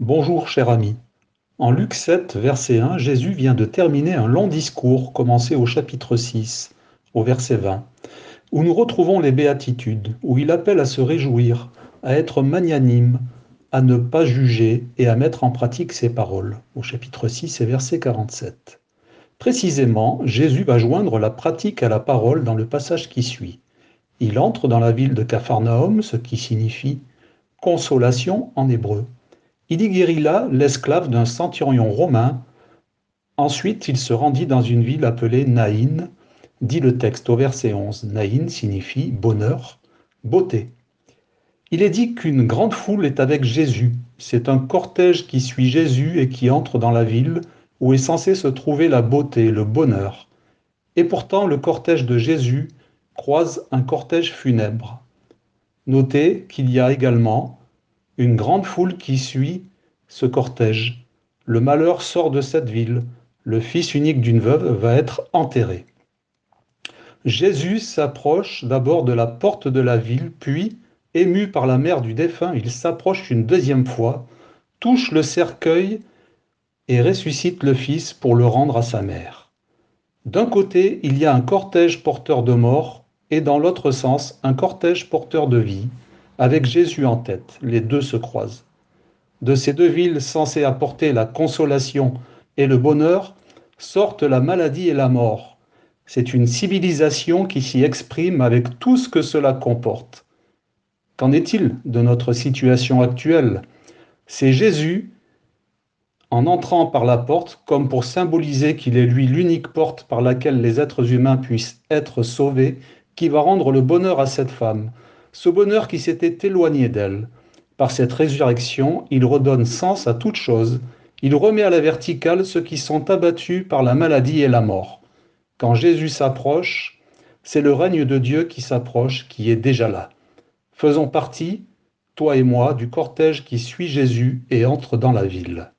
Bonjour cher ami. En Luc 7, verset 1, Jésus vient de terminer un long discours commencé au chapitre 6, au verset 20, où nous retrouvons les béatitudes, où il appelle à se réjouir, à être magnanime, à ne pas juger et à mettre en pratique ses paroles, au chapitre 6 et verset 47. Précisément, Jésus va joindre la pratique à la parole dans le passage qui suit. Il entre dans la ville de Capharnaüm, ce qui signifie consolation en hébreu. Il y guérit l'esclave d'un centurion romain. Ensuite, il se rendit dans une ville appelée Naïn, dit le texte au verset 11. Naïn signifie bonheur, beauté. Il est dit qu'une grande foule est avec Jésus. C'est un cortège qui suit Jésus et qui entre dans la ville où est censé se trouver la beauté, le bonheur. Et pourtant, le cortège de Jésus croise un cortège funèbre. Notez qu'il y a également une grande foule qui suit ce cortège. Le malheur sort de cette ville. Le fils unique d'une veuve va être enterré. Jésus s'approche d'abord de la porte de la ville, puis, ému par la mère du défunt, il s'approche une deuxième fois, touche le cercueil et ressuscite le fils pour le rendre à sa mère. D'un côté, il y a un cortège porteur de mort et dans l'autre sens, un cortège porteur de vie avec Jésus en tête. Les deux se croisent. De ces deux villes censées apporter la consolation et le bonheur sortent la maladie et la mort. C'est une civilisation qui s'y exprime avec tout ce que cela comporte. Qu'en est-il de notre situation actuelle? C'est Jésus, en entrant par la porte, comme pour symboliser qu'il est lui l'unique porte par laquelle les êtres humains puissent être sauvés, qui va rendre le bonheur à cette femme, ce bonheur qui s'était éloigné d'elle. Par cette résurrection, il redonne sens à toute chose, il remet à la verticale ceux qui sont abattus par la maladie et la mort. Quand Jésus s'approche, c'est le règne de Dieu qui s'approche, qui est déjà là. Faisons partie, toi et moi, du cortège qui suit Jésus et entre dans la ville.